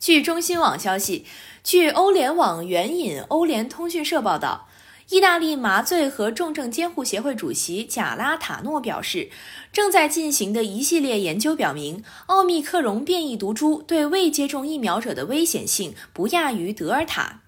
据中新网消息，据欧联网援引欧联通讯社报道，意大利麻醉和重症监护协会主席贾拉塔诺表示，正在进行的一系列研究表明，奥密克戎变异毒株对未接种疫苗者的危险性不亚于德尔塔。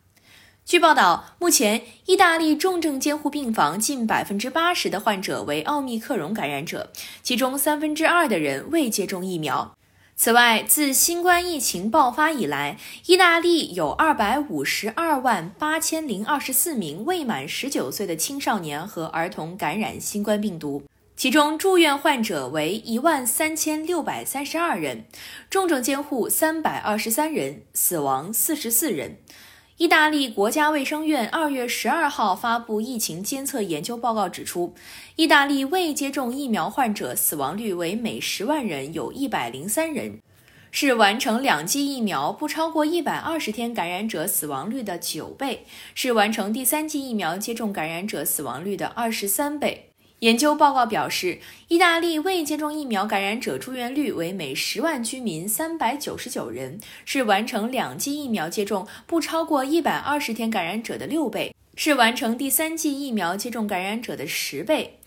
据报道，目前意大利重症监护病房近百分之八十的患者为奥密克戎感染者，其中三分之二的人未接种疫苗。此外，自新冠疫情爆发以来，意大利有二百五十二万八千零二十四名未满十九岁的青少年和儿童感染新冠病毒，其中住院患者为一万三千六百三十二人，重症监护三百二十三人，死亡四十四人。意大利国家卫生院二月十二号发布疫情监测研究报告，指出，意大利未接种疫苗患者死亡率为每十万人有一百零三人，是完成两剂疫苗不超过一百二十天感染者死亡率的九倍，是完成第三剂疫苗接种感染者死亡率的二十三倍。研究报告表示，意大利未接种疫苗感染者住院率为每十万居民三百九十九人，是完成两剂疫苗接种不超过一百二十天感染者的六倍，是完成第三剂疫苗接种感染者的十倍。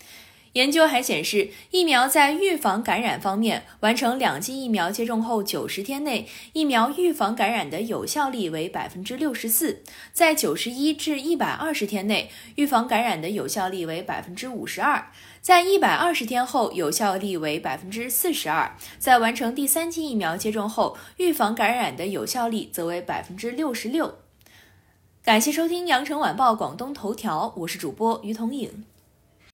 研究还显示，疫苗在预防感染方面，完成两剂疫苗接种后九十天内，疫苗预防感染的有效力为百分之六十四；在九十一至一百二十天内，预防感染的有效力为百分之五十二；在一百二十天后，有效力为百分之四十二；在完成第三剂疫苗接种后，预防感染的有效力则为百分之六十六。感谢收听羊城晚报广东头条，我是主播于彤颖。